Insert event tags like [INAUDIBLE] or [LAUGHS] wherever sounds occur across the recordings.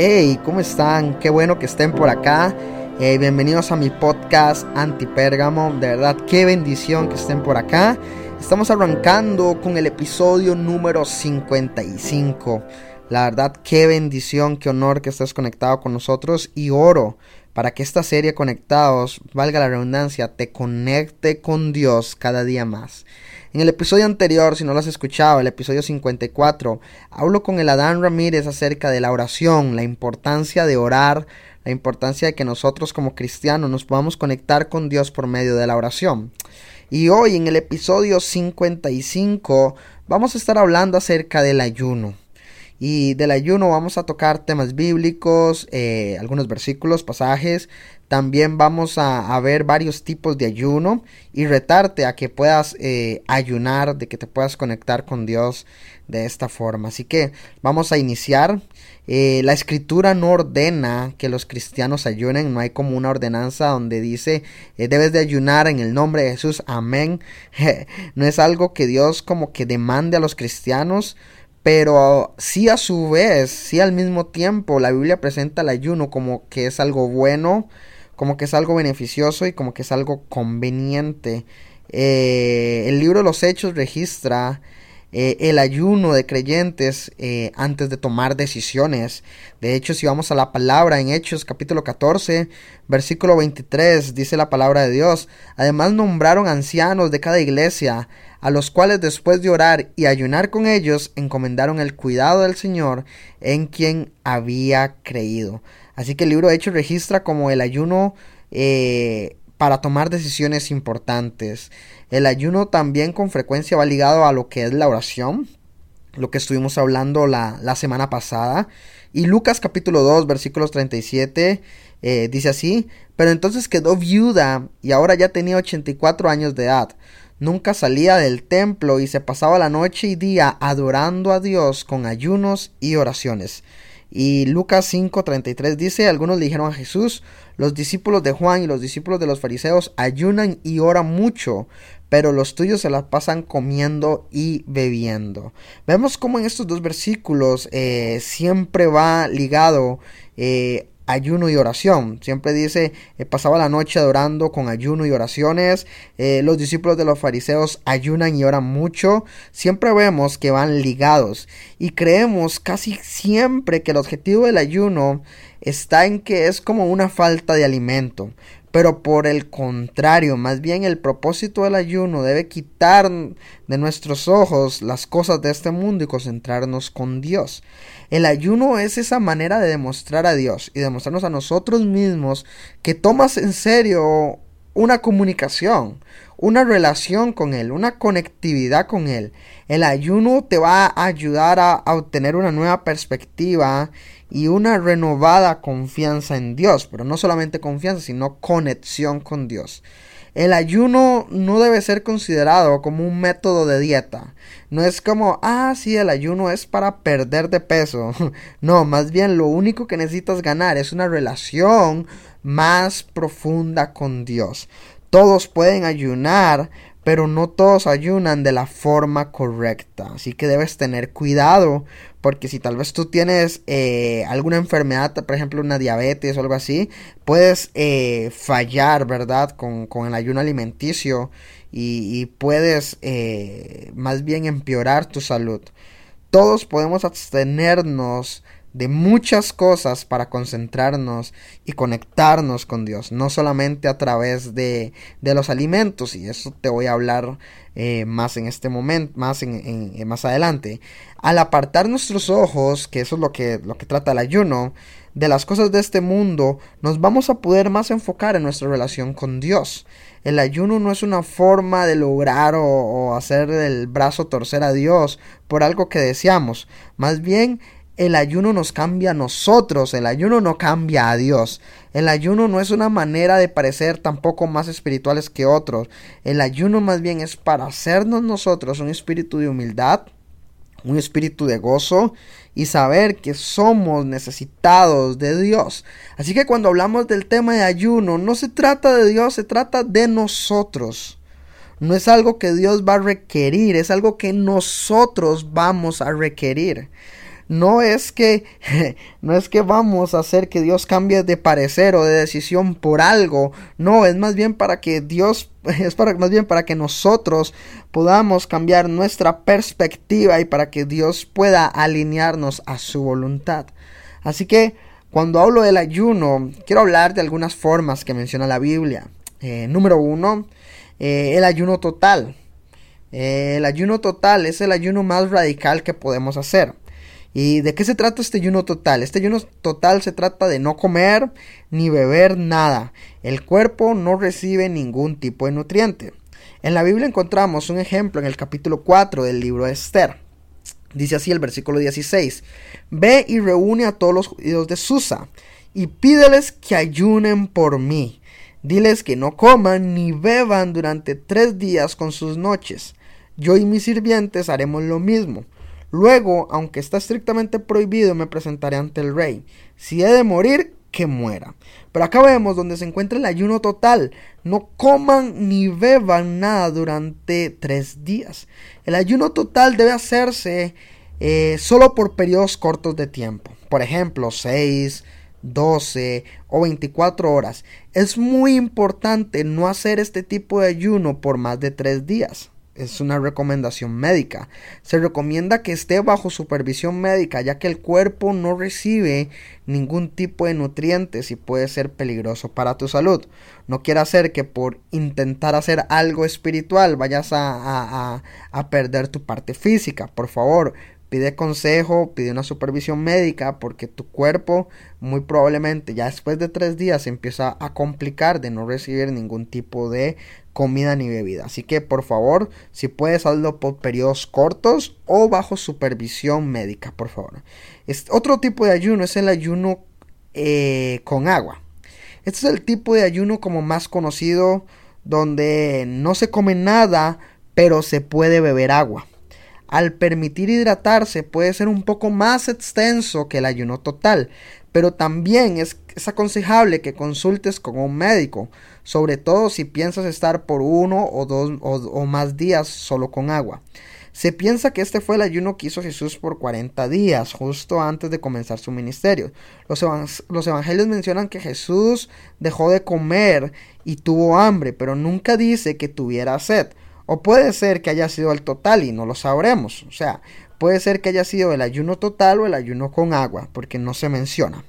Hey, ¿cómo están? Qué bueno que estén por acá. Eh, bienvenidos a mi podcast Antipérgamo. De verdad, qué bendición que estén por acá. Estamos arrancando con el episodio número 55. La verdad, qué bendición, qué honor que estés conectado con nosotros y oro para que esta serie Conectados, valga la redundancia, te conecte con Dios cada día más. En el episodio anterior, si no lo has escuchado, el episodio 54, hablo con el Adán Ramírez acerca de la oración, la importancia de orar, la importancia de que nosotros como cristianos nos podamos conectar con Dios por medio de la oración. Y hoy en el episodio 55 vamos a estar hablando acerca del ayuno. Y del ayuno vamos a tocar temas bíblicos, eh, algunos versículos, pasajes. También vamos a, ver varios tipos de ayuno y retarte a que puedas eh, ayunar, de que te puedas conectar con Dios de esta forma. Así que vamos a iniciar. Eh, la escritura no ordena que los cristianos ayunen, no hay como una ordenanza donde dice debes de ayunar en el nombre de Jesús, amén. [LAUGHS] no es algo que Dios como que demande a los cristianos, pero sí a su vez, sí al mismo tiempo, la Biblia presenta el ayuno como que es algo bueno, como que es algo beneficioso y como que es algo conveniente. Eh, el libro de los Hechos registra eh, el ayuno de creyentes eh, antes de tomar decisiones. De hecho, si vamos a la palabra en Hechos capítulo 14, versículo 23, dice la palabra de Dios. Además nombraron ancianos de cada iglesia, a los cuales después de orar y ayunar con ellos, encomendaron el cuidado del Señor en quien había creído. Así que el libro de Hechos registra como el ayuno eh, para tomar decisiones importantes. El ayuno también con frecuencia va ligado a lo que es la oración, lo que estuvimos hablando la, semana pasada. Y Lucas capítulo 2 versículos 37 eh, dice así, pero entonces quedó viuda y ahora ya tenía 84 años de edad. Nunca salía del templo y se pasaba la noche y día adorando a Dios con ayunos y oraciones. Y Lucas 5:33 dice, algunos le dijeron a Jesús, los discípulos de Juan y los discípulos de los fariseos ayunan y oran mucho, pero los tuyos se las pasan comiendo y bebiendo. Vemos cómo en estos dos versículos eh, siempre va ligado eh, ayuno y oración. Siempre dice, eh, pasaba la noche adorando con ayuno y oraciones. Eh, los discípulos de los fariseos ayunan y oran mucho. Siempre vemos que van ligados. Y creemos casi siempre que el objetivo del ayuno está en que es como una falta de alimento. Pero por el contrario, más bien el propósito del ayuno debe quitar de nuestros ojos las cosas de este mundo y concentrarnos con Dios. El ayuno es esa manera de demostrar a Dios y demostrarnos a nosotros mismos que tomas en serio una comunicación, una relación con Él, una conectividad con Él. El ayuno te va a ayudar a, obtener una nueva perspectiva y una renovada confianza en Dios, pero no solamente confianza, sino conexión con Dios. El ayuno no debe ser considerado como un método de dieta. No es como, ah, sí, el ayuno es para perder de peso. [LAUGHS] No, más bien lo único que necesitas ganar es una relación más profunda con Dios. Todos pueden ayunar, pero no todos ayunan de la forma correcta. Así que debes tener cuidado, porque si tal vez tú tienes eh, alguna enfermedad, por ejemplo una diabetes o algo así, puedes eh, fallar, ¿verdad? Con, con, el ayuno alimenticio y, puedes eh, más bien empeorar tu salud. Todos podemos abstenernos de muchas cosas para concentrarnos y conectarnos con Dios, no solamente a través de, de los alimentos, y eso te voy a hablar eh, más en este momento, más, en, más adelante. Al apartar nuestros ojos, que eso es lo que, lo que trata el ayuno, de las cosas de este mundo, nos vamos a poder más enfocar en nuestra relación con Dios. El ayuno no es una forma de lograr o, o hacer el brazo torcer a Dios por algo que deseamos, más bien el ayuno nos cambia a nosotros, el ayuno no cambia a Dios. El ayuno no es una manera de parecer tampoco más espirituales que otros. El ayuno más bien es para hacernos nosotros un espíritu de humildad, un espíritu de gozo y saber que somos necesitados de Dios. Así que cuando hablamos del tema de ayuno, no se trata de Dios, se trata de nosotros. No es algo que Dios va a requerir, es algo que nosotros vamos a requerir no es que [LAUGHS] no es que vamos a hacer que Dios cambie de parecer o de decisión por algo, no, es más bien para que Dios [LAUGHS] es para más bien para que nosotros podamos cambiar nuestra perspectiva y para que Dios pueda alinearnos a su voluntad. Así que cuando hablo del ayuno, quiero hablar de algunas formas que menciona la Biblia. Eh, número uno, eh, el ayuno total. Eh, el ayuno total es el ayuno más radical que podemos hacer. ¿Y de qué se trata este ayuno total? Este ayuno total se trata de no comer ni beber nada. El cuerpo no recibe ningún tipo de nutriente. En la Biblia encontramos un ejemplo en el capítulo 4 del libro de Esther. Dice así el versículo 16. Ve y reúne a todos los judíos de Susa y pídeles que ayunen por mí. Diles que no coman ni beban durante tres días con sus noches. Yo y mis sirvientes haremos lo mismo. Luego, aunque está estrictamente prohibido, me presentaré ante el rey. Si he de morir, que muera. Pero acá vemos donde se encuentra el ayuno total. No coman ni beban nada durante tres días. El ayuno total debe hacerse eh, solo por periodos cortos de tiempo. Por ejemplo, 6, 12 o 24 horas. Es muy importante no hacer este tipo de ayuno por más de tres días es una recomendación médica. Se recomienda que esté bajo supervisión médica ya que el cuerpo no recibe ningún tipo de nutrientes y puede ser peligroso para tu salud. No quiere hacer que por intentar hacer algo espiritual vayas a, a perder tu parte física. Por favor, pide consejo, pide una supervisión médica porque tu cuerpo muy probablemente ya después de tres días empieza a complicar de no recibir ningún tipo de comida ni bebida. Así que por favor, si puedes hazlo por periodos cortos o bajo supervisión médica, por favor. Otro tipo de ayuno es el ayuno eh, con agua. Este es el tipo de ayuno como más conocido donde no se come nada, pero se puede beber agua al permitir hidratarse puede ser un poco más extenso que el ayuno total, pero también es, aconsejable que consultes con un médico, sobre todo si piensas estar por uno o dos o, más días solo con agua. Se piensa que este fue el ayuno que hizo Jesús por 40 días, justo antes de comenzar su ministerio. Los, los, evangelios mencionan que Jesús dejó de comer y tuvo hambre, pero nunca dice que tuviera sed. O puede ser que haya sido el total y no lo sabremos. O sea, puede ser que haya sido el ayuno total o el ayuno con agua, porque no se menciona.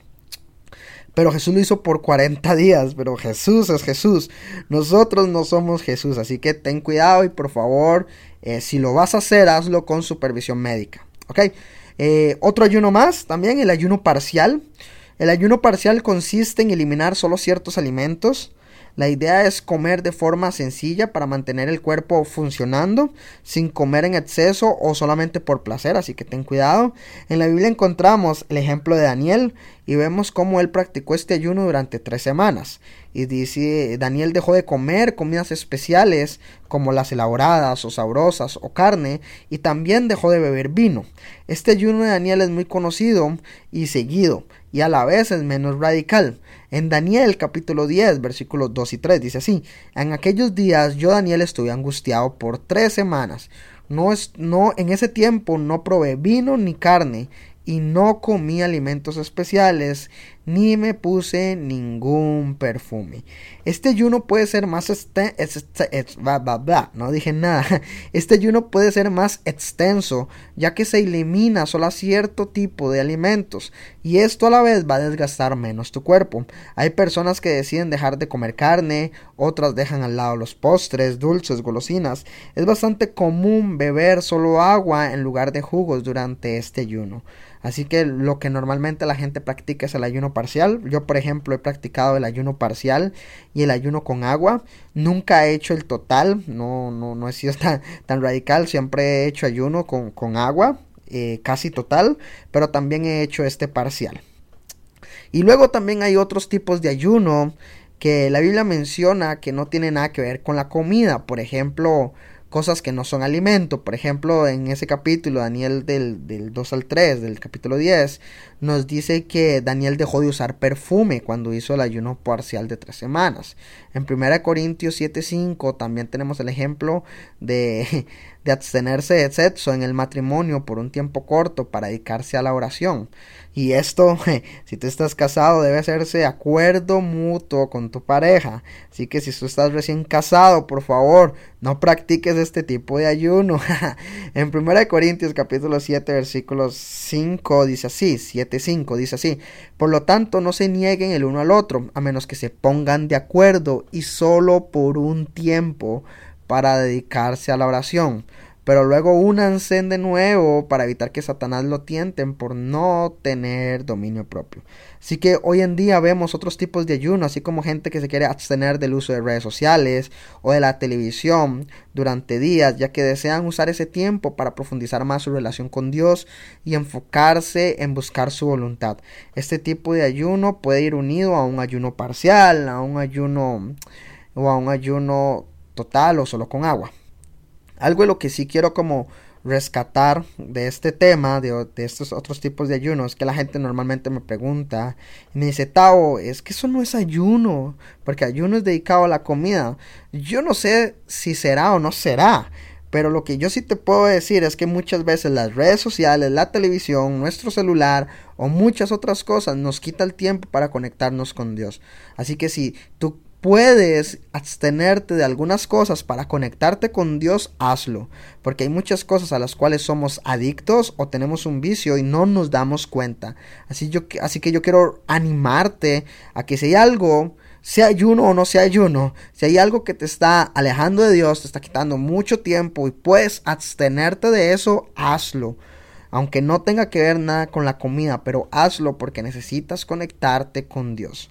Pero Jesús lo hizo por 40 días, pero Jesús es Jesús. Nosotros no somos Jesús, así que ten cuidado y por favor, eh, si lo vas a hacer, hazlo con supervisión médica. ¿Ok? Eh, otro ayuno más, también el ayuno parcial. El ayuno parcial consiste en eliminar solo ciertos alimentos la idea es comer de forma sencilla para mantener el cuerpo funcionando, sin comer en exceso o solamente por placer, así que ten cuidado. En la Biblia encontramos el ejemplo de Daniel y vemos cómo él practicó este ayuno durante tres semanas. Y dice, Daniel dejó de comer comidas especiales como las elaboradas o sabrosas o carne y también dejó de beber vino. Este ayuno de Daniel es muy conocido y seguido y a la vez es menos radical. En Daniel capítulo 10 versículos 2 y 3 dice así, en aquellos días yo Daniel estuve angustiado por tres semanas. No, es, no, en ese tiempo no probé vino ni carne y no comí alimentos especiales ni me puse ningún perfume. Este ayuno puede ser más este, no dije nada. [LAUGHS] Este ayuno puede ser más extenso, ya que se elimina solo cierto tipo de alimentos y esto a la vez va a desgastar menos tu cuerpo. Hay personas que deciden dejar de comer carne, otras dejan al lado los postres, dulces, golosinas. Es bastante común beber solo agua en lugar de jugos durante este ayuno. Así que lo que normalmente la gente practica es el ayuno parcial. Yo, por ejemplo, he practicado el ayuno parcial y el ayuno con agua. Nunca he hecho el total, no, no, no he sido [LAUGHS] tan, tan radical. Siempre he hecho ayuno con, con agua eh, casi total, pero también he hecho este parcial. Y luego también hay otros tipos de ayuno que la Biblia menciona que no tiene nada que ver con la comida. Por ejemplo, cosas que no son alimento. Por ejemplo, en ese capítulo, Daniel del, del 2 al 3, del capítulo 10, nos dice que Daniel dejó de usar perfume cuando hizo el ayuno parcial de tres semanas. En 1 Corintios 7:5 también tenemos el ejemplo de, de abstenerse de sexo en el matrimonio por un tiempo corto para dedicarse a la oración. Y esto, si tú estás casado, debe hacerse acuerdo mutuo con tu pareja. Así que si tú estás recién casado, por favor, no practiques este tipo de ayuno. [LAUGHS] en 1 Corintios capítulo 7 versículos 5 dice así, 7.5 dice así, por lo tanto no se nieguen el uno al otro, a menos que se pongan de acuerdo y solo por un tiempo para dedicarse a la oración pero luego únanse de nuevo para evitar que Satanás lo tienten por no tener dominio propio. Así que hoy en día vemos otros tipos de ayuno, así como gente que se quiere abstener del uso de redes sociales o de la televisión durante días, ya que desean usar ese tiempo para profundizar más su relación con Dios y enfocarse en buscar su voluntad. Este tipo de ayuno puede ir unido a un ayuno parcial, a un ayuno o a un ayuno total o solo con agua. Algo de lo que sí quiero como rescatar de este tema, de, estos otros tipos de ayunos, que la gente normalmente me pregunta y me dice, Tao, es que eso no es ayuno, porque ayuno es dedicado a la comida. Yo no sé si será o no será, pero lo que yo sí te puedo decir es que muchas veces las redes sociales, la televisión, nuestro celular o muchas otras cosas nos quita el tiempo para conectarnos con Dios. Así que si tú puedes abstenerte de algunas cosas para conectarte con Dios, hazlo. Porque hay muchas cosas a las cuales somos adictos o tenemos un vicio y no nos damos cuenta. Así, así que yo quiero animarte a que si hay algo, sea ayuno o no sea ayuno, si hay algo que te está alejando de Dios, te está quitando mucho tiempo y puedes abstenerte de eso, hazlo. Aunque no tenga que ver nada con la comida, pero hazlo porque necesitas conectarte con Dios.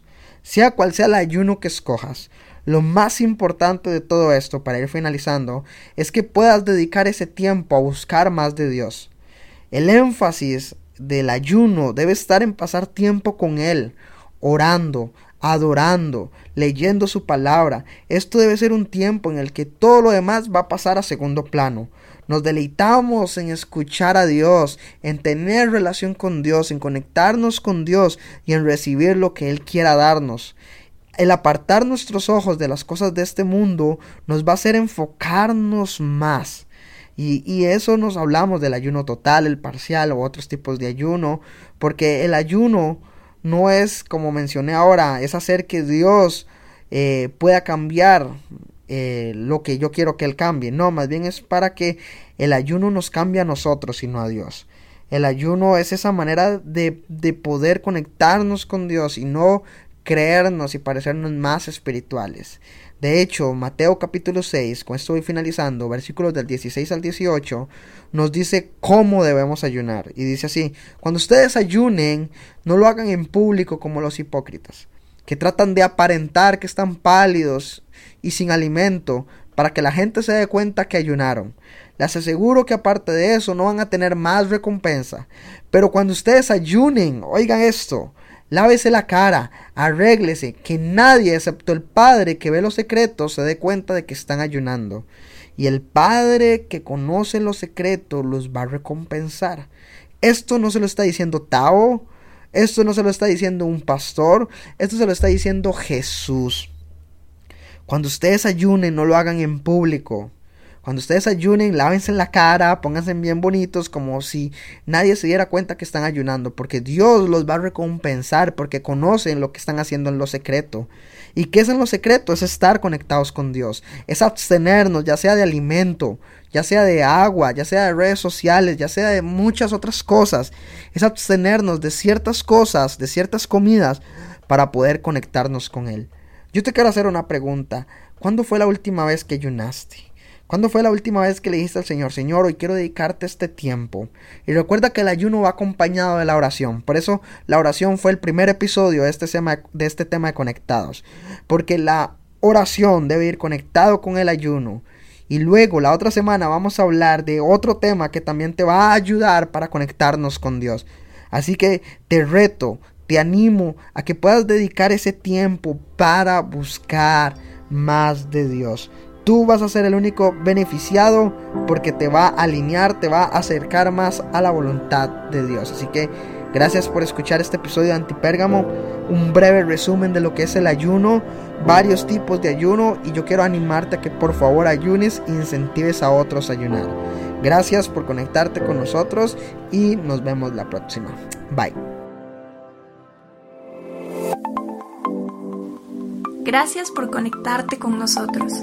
Sea cual sea el ayuno que escojas, lo más importante de todo esto, para ir finalizando, es que puedas dedicar ese tiempo a buscar más de Dios. El énfasis del ayuno debe estar en pasar tiempo con Él, orando, adorando, leyendo su palabra. Esto debe ser un tiempo en el que todo lo demás va a pasar a segundo plano. Nos deleitamos en escuchar a Dios, en tener relación con Dios, en conectarnos con Dios y en recibir lo que Él quiera darnos. El apartar nuestros ojos de las cosas de este mundo nos va a hacer enfocarnos más. Y, y, eso nos hablamos del ayuno total, el parcial o otros tipos de ayuno, porque el ayuno no es, como mencioné ahora, es hacer que Dios eh, pueda cambiar eh, lo que yo quiero que Él cambie. No, más bien es para que el ayuno nos cambie a nosotros y no a Dios. El ayuno es esa manera de, de poder conectarnos con Dios y no creernos y parecernos más espirituales. De hecho, Mateo capítulo 6, con esto voy finalizando, versículos del 16 al 18, nos dice cómo debemos ayunar. Y dice así, cuando ustedes ayunen, no lo hagan en público como los hipócritas, que tratan de aparentar que están pálidos y sin alimento para que la gente se dé cuenta que ayunaron. Les aseguro que aparte de eso no van a tener más recompensa. Pero cuando ustedes ayunen, oigan esto, lávese la cara, arréglese, que nadie excepto el Padre que ve los secretos se dé cuenta de que están ayunando. Y el Padre que conoce los secretos los va a recompensar. Esto no se lo está diciendo Tao, esto no se lo está diciendo un pastor, esto se lo está diciendo Jesús. Cuando ustedes ayunen, no lo hagan en público. Cuando ustedes ayunen, lávense la cara, pónganse bien bonitos, como si nadie se diera cuenta que están ayunando, porque Dios los va a recompensar, porque conocen lo que están haciendo en lo secreto. ¿Y qué es en lo secreto? Es estar conectados con Dios, es abstenernos, ya sea de alimento, ya sea de agua, ya sea de redes sociales, ya sea de muchas otras cosas. Es abstenernos de ciertas cosas, de ciertas comidas, para poder conectarnos con Él. Yo te quiero hacer una pregunta. ¿Cuándo fue la última vez que ayunaste? ¿Cuándo fue la última vez que le dijiste al Señor, Señor, hoy quiero dedicarte este tiempo? Y recuerda que el ayuno va acompañado de la oración. Por eso la oración fue el primer episodio de este tema de, este tema de conectados. Porque la oración debe ir conectado con el ayuno. Y luego la otra semana vamos a hablar de otro tema que también te va a ayudar para conectarnos con Dios. Así que te reto, te animo a que puedas dedicar ese tiempo para buscar más de Dios. Tú vas a ser el único beneficiado porque te va a alinear, te va a acercar más a la voluntad de Dios. Así que gracias por escuchar este episodio de Antipérgamo, un breve resumen de lo que es el ayuno, varios tipos de ayuno y yo quiero animarte a que por favor ayunes e incentives a otros a ayunar. Gracias por conectarte con nosotros y nos vemos la próxima. Bye. Gracias por conectarte con nosotros.